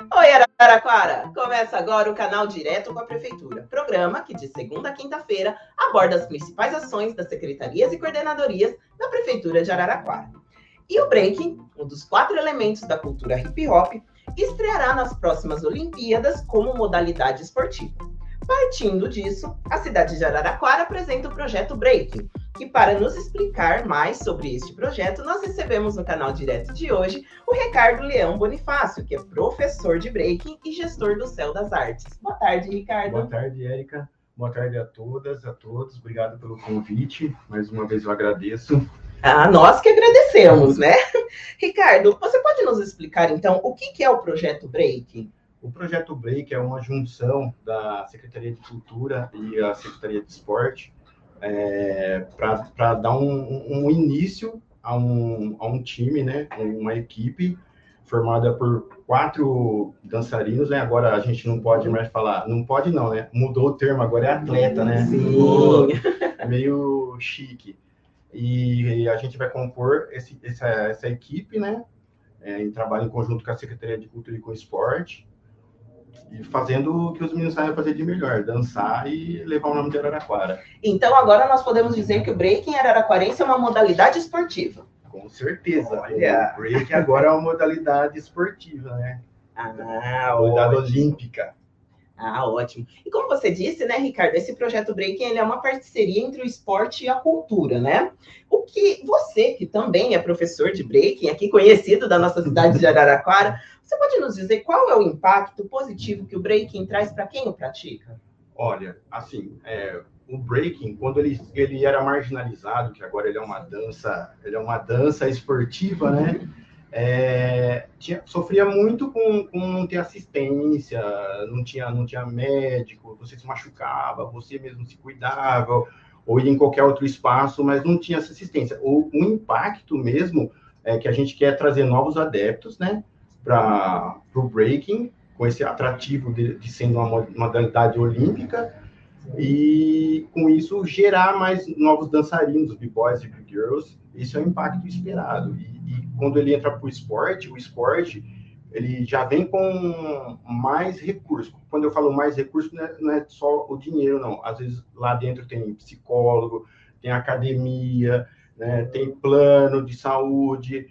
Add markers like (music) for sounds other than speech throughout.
Oi, Araraquara! Começa agora o canal Direto com a Prefeitura, programa que de segunda a quinta-feira aborda as principais ações das secretarias e coordenadorias da Prefeitura de Araraquara. E o breaking, um dos quatro elementos da cultura hip hop, estreará nas próximas Olimpíadas como modalidade esportiva. Partindo disso, a cidade de Araraquara apresenta o projeto Breaking, que para nos explicar mais sobre este projeto, nós recebemos no canal direto de hoje o Ricardo Leão Bonifácio, que é professor de Breaking e gestor do Céu das Artes. Boa tarde, Ricardo. Boa tarde, Érica. Boa tarde a todas, a todos. Obrigado pelo convite. Mais uma vez eu agradeço. Ah, nós que agradecemos, né? Ricardo, você pode nos explicar então o que é o projeto Breaking? O projeto Break é uma junção da Secretaria de Cultura e a Secretaria de Esporte é, para dar um, um, início a um, a um time, né, uma equipe formada por quatro dançarinos, né? Agora a gente não pode mais falar, não pode não, né? Mudou o termo, agora é atleta, né? Sim. meio chique. E, e, a gente vai compor esse, essa, essa equipe, né? É, em trabalho em conjunto com a Secretaria de Cultura e com Esporte e fazendo o que os meninos sabem fazer de melhor, dançar e levar o nome de Araraquara. Então agora nós podemos dizer que o breaking araraquarense é uma modalidade esportiva. Com certeza. Olha. O breaking agora é uma modalidade esportiva, né? Ah, modalidade olímpica. Ah, ótimo. E como você disse, né, Ricardo, esse projeto Breaking ele é uma parceria entre o esporte e a cultura, né? O que você, que também é professor de Breaking, aqui conhecido da nossa cidade de Araraquara, (laughs) você pode nos dizer qual é o impacto positivo que o breaking traz para quem o pratica? Olha, assim, é, o breaking, quando ele, ele era marginalizado, que agora ele é uma dança, ele é uma dança esportiva, né? (laughs) É, tinha, sofria muito com, com não ter assistência, não tinha, não tinha médico, você se machucava, você mesmo se cuidava, ou ia em qualquer outro espaço, mas não tinha essa assistência. O, o impacto mesmo é que a gente quer trazer novos adeptos, né? para o breaking, com esse atrativo de, de sendo uma modalidade olímpica, e com isso gerar mais novos dançarinos, b-boys e b-girls, isso é o impacto esperado. E, e quando ele entra para o esporte, o esporte ele já vem com mais recursos. Quando eu falo mais recursos, não é, não é, só o dinheiro, não. Às vezes lá dentro tem psicólogo, tem academia, né, tem plano de saúde,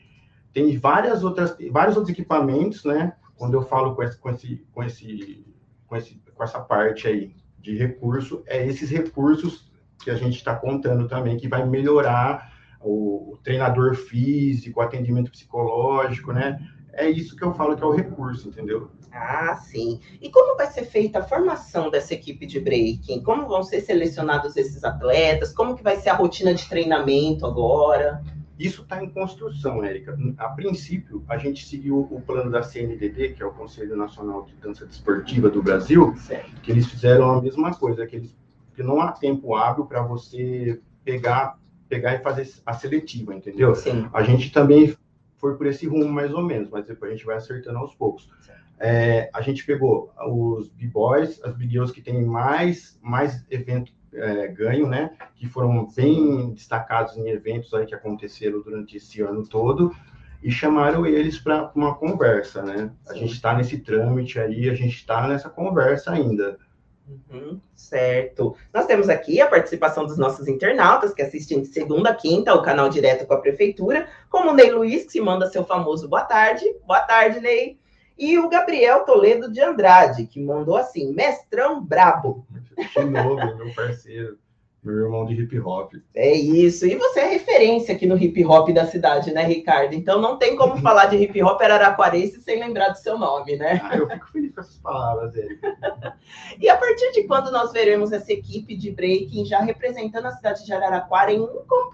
tem várias outras, vários outros equipamentos, né? Quando eu falo com esse, com esse, com esse, com esse, com essa parte aí de recurso, é esses recursos que a gente está contando também que vai melhorar o, o treinador físico, o atendimento psicológico, né? É isso que eu falo que é o recurso, entendeu? Ah, sim. E como vai ser feita a formação dessa equipe de breaking? Como vão ser selecionados esses atletas? Como que vai ser a rotina de treinamento agora? Isso está em construção, Érica. A princípio, a gente seguiu o plano da CNDD, que é o Conselho Nacional de Dança Desportiva do Brasil, certo. que eles fizeram a mesma coisa, que, eles, que não há tempo hábil para você pegar, pegar e fazer a seletiva, entendeu? Sim. A gente também foi por esse rumo, mais ou menos, mas depois a gente vai acertando aos poucos. É, a gente pegou os B-Boys, as B-Girls que têm mais, mais evento é, ganho, né? Que foram bem destacados em eventos aí que aconteceram durante esse ano todo e chamaram eles para uma conversa, né? A gente está nesse trâmite aí, a gente está nessa conversa ainda. Uhum, certo. Nós temos aqui a participação dos nossos internautas que assistem de segunda a quinta o canal direto com a prefeitura, como o Ney Luiz, que se manda seu famoso boa tarde. Boa tarde, Ney. E o Gabriel Toledo de Andrade, que mandou assim: mestrão brabo. De novo, meu parceiro, meu irmão de hip hop. É isso. E você é referência aqui no hip hop da cidade, né, Ricardo? Então não tem como falar de hip hop araraquarense sem lembrar do seu nome, né? Ah, eu fico feliz com essas palavras, Érico. (laughs) e a partir de quando nós veremos essa equipe de breaking já representando a cidade de Araraquara em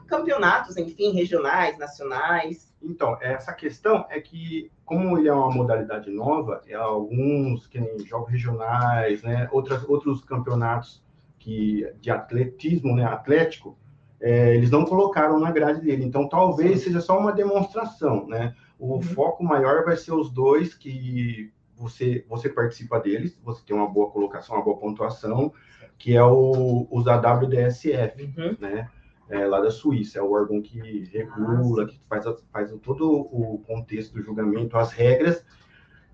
campeonatos, enfim, regionais, nacionais? Então, essa questão é que, como ele é uma modalidade nova, é alguns que nem jogos regionais, né, outras, outros campeonatos que, de atletismo, né, atlético, é, eles não colocaram na grade dele. Então, talvez seja só uma demonstração, né? O uhum. foco maior vai ser os dois que você, você participa deles, você tem uma boa colocação, uma boa pontuação, que é o, os da WDSF, uhum. né? é, lá da Suíça, é o órgão que regula, que faz, faz todo o contexto do julgamento, as regras.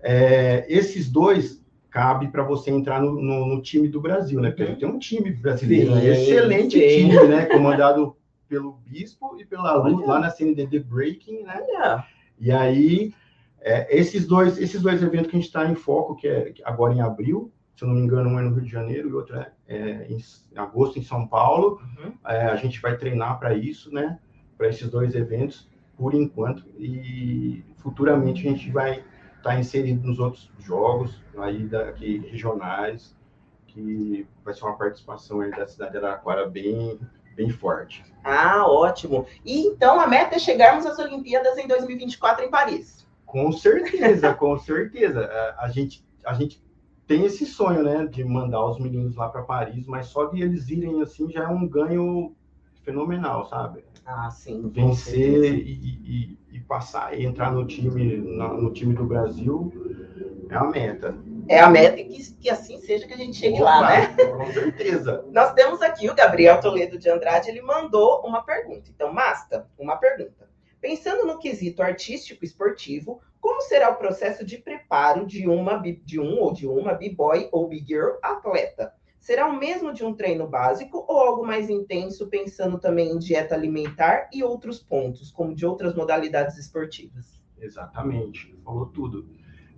É, esses dois cabe para você entrar no, no, no, time do Brasil, né? Porque a gente tem um time brasileiro, sim, né? excelente sim. time, né? Comandado pelo Bispo e pela Lu, lá na CNDD Breaking, né? Olha. E aí, é, esses, dois, esses dois eventos que a gente está em foco, que é agora em abril, se eu não me engano, um é no Rio de Janeiro e outro é, é em agosto em São Paulo. Uhum. É, a gente vai treinar para isso, né? Para esses dois eventos, por enquanto. E futuramente a gente vai estar tá inserido nos outros jogos aí daqui regionais, que vai ser uma participação aí da cidade de Araraquara bem bem forte. Ah, ótimo. E então a meta é chegarmos às Olimpíadas em 2024 em Paris. Com certeza, (laughs) com certeza. A, a, gente, a gente tem esse sonho, né, de mandar os meninos lá para Paris, mas só de eles irem assim já é um ganho fenomenal, sabe? Ah, sim. Vencer e, e, e, passar e entrar no time, no, no, time do Brasil é a meta. É a meta e que, que assim seja que a gente chegue Opa, lá, né? Com certeza. (laughs) Nós temos aqui o Gabriel Toledo de Andrade, ele mandou uma pergunta. Então, Masta, uma pergunta. Pensando no quesito artístico esportivo, como será o processo de preparo de uma de um ou de uma b-boy ou b-girl atleta? Será o mesmo de um treino básico ou algo mais intenso, pensando também em dieta alimentar e outros pontos, como de outras modalidades esportivas? Exatamente, falou tudo.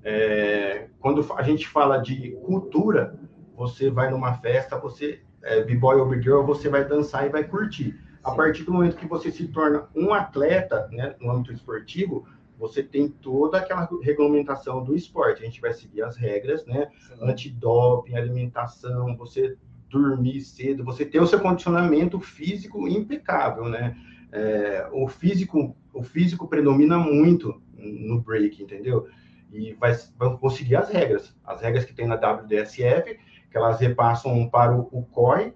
É, quando a gente fala de cultura, você vai numa festa, você é, b-boy ou b-girl, você vai dançar e vai curtir. A partir do momento que você se torna um atleta, né, no âmbito esportivo, você tem toda aquela regulamentação do esporte. A gente vai seguir as regras, né? Antidoping, alimentação, você dormir cedo, você ter o seu condicionamento físico impecável, né? É, o físico, o físico predomina muito no break, entendeu? E vai, vão conseguir as regras, as regras que tem na WDSF, que elas repassam para o, o COI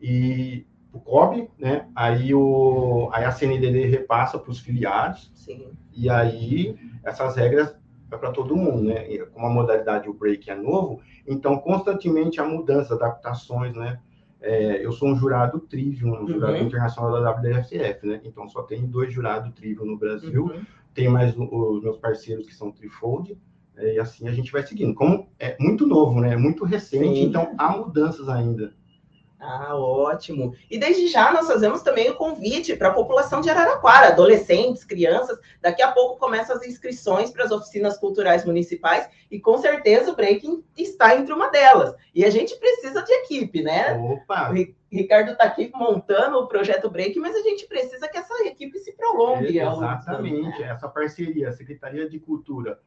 e o COB, né? Aí, o, aí a CNDD repassa para os filiados. Sim. E aí essas regras é para todo mundo, né? E como a modalidade o break é novo, então constantemente há mudanças, adaptações, né? É, eu sou um jurado trivium, um jurado uhum. internacional da WDFF, né? Então só tem dois jurados trivium no Brasil. Uhum. Tem mais os meus parceiros que são trifold. É, e assim a gente vai seguindo. Como é muito novo, né? É muito recente, Sim. então há mudanças ainda. Ah, ótimo. E desde já nós fazemos também o convite para a população de Araraquara, adolescentes, crianças. Daqui a pouco começam as inscrições para as oficinas culturais municipais e com certeza o Breaking está entre uma delas. E a gente precisa de equipe, né? Opa! O Ricardo está aqui montando o projeto Break, mas a gente precisa que essa equipe se prolongue. Exatamente, né? essa parceria, Secretaria de Cultura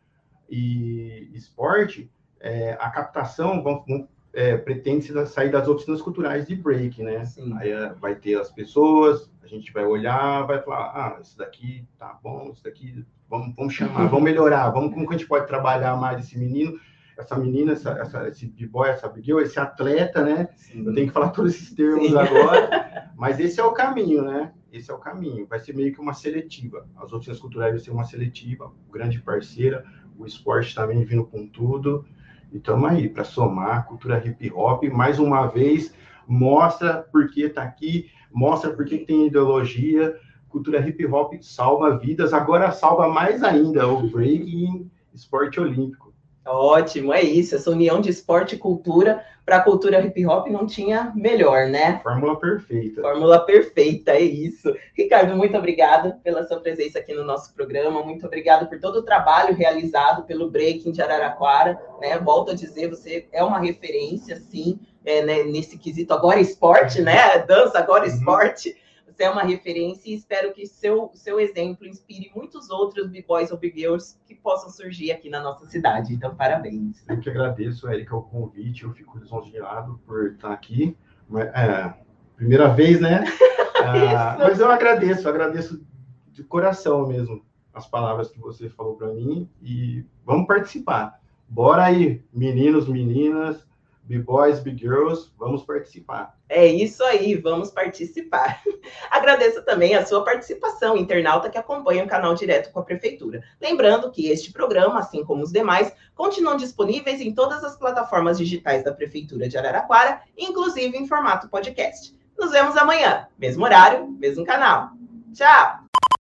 e Esporte, é, a captação, vamos, é, pretende sair das oficinas culturais de break, né? Sim. Aí é, vai ter as pessoas, a gente vai olhar, vai falar, ah, isso daqui tá bom, isso daqui, vamos, vamos chamar, vamos melhorar, vamos como que a gente pode trabalhar mais esse menino, essa menina, essa, essa, esse b-boy, essa big esse atleta, né? Sim. Eu tenho que falar todos esses termos Sim. agora, (laughs) mas esse é o caminho, né? Esse é o caminho. Vai ser meio que uma seletiva. As oficinas culturais vão ser uma seletiva, grande parceira, o esporte também vindo com tudo. E estamos aí para somar cultura hip hop. Mais uma vez, mostra por que está aqui, mostra por que tem ideologia. Cultura hip hop salva vidas, agora salva mais ainda o breaking esporte olímpico. Ótimo, é isso. Essa união de esporte e cultura para a cultura hip hop não tinha melhor, né? Fórmula perfeita. Fórmula perfeita, é isso. Ricardo, muito obrigada pela sua presença aqui no nosso programa. Muito obrigado por todo o trabalho realizado pelo Breaking de Araraquara. Né? Volto a dizer, você é uma referência, sim, é, né, nesse quesito agora esporte, né? Dança agora uhum. esporte você é uma referência e espero que seu, seu exemplo inspire muitos outros b-boys ou b-girls que possam surgir aqui na nossa cidade. Então, parabéns. Eu que agradeço, Erika, o convite. Eu fico lisonjeado por estar aqui. É, primeira vez, né? (laughs) ah, mas eu agradeço, agradeço de coração mesmo as palavras que você falou para mim e vamos participar. Bora aí, meninos, meninas, B-Boys, B-Girls, vamos participar. É isso aí, vamos participar. (laughs) Agradeço também a sua participação, internauta que acompanha o canal direto com a Prefeitura. Lembrando que este programa, assim como os demais, continuam disponíveis em todas as plataformas digitais da Prefeitura de Araraquara, inclusive em formato podcast. Nos vemos amanhã, mesmo horário, mesmo canal. Tchau!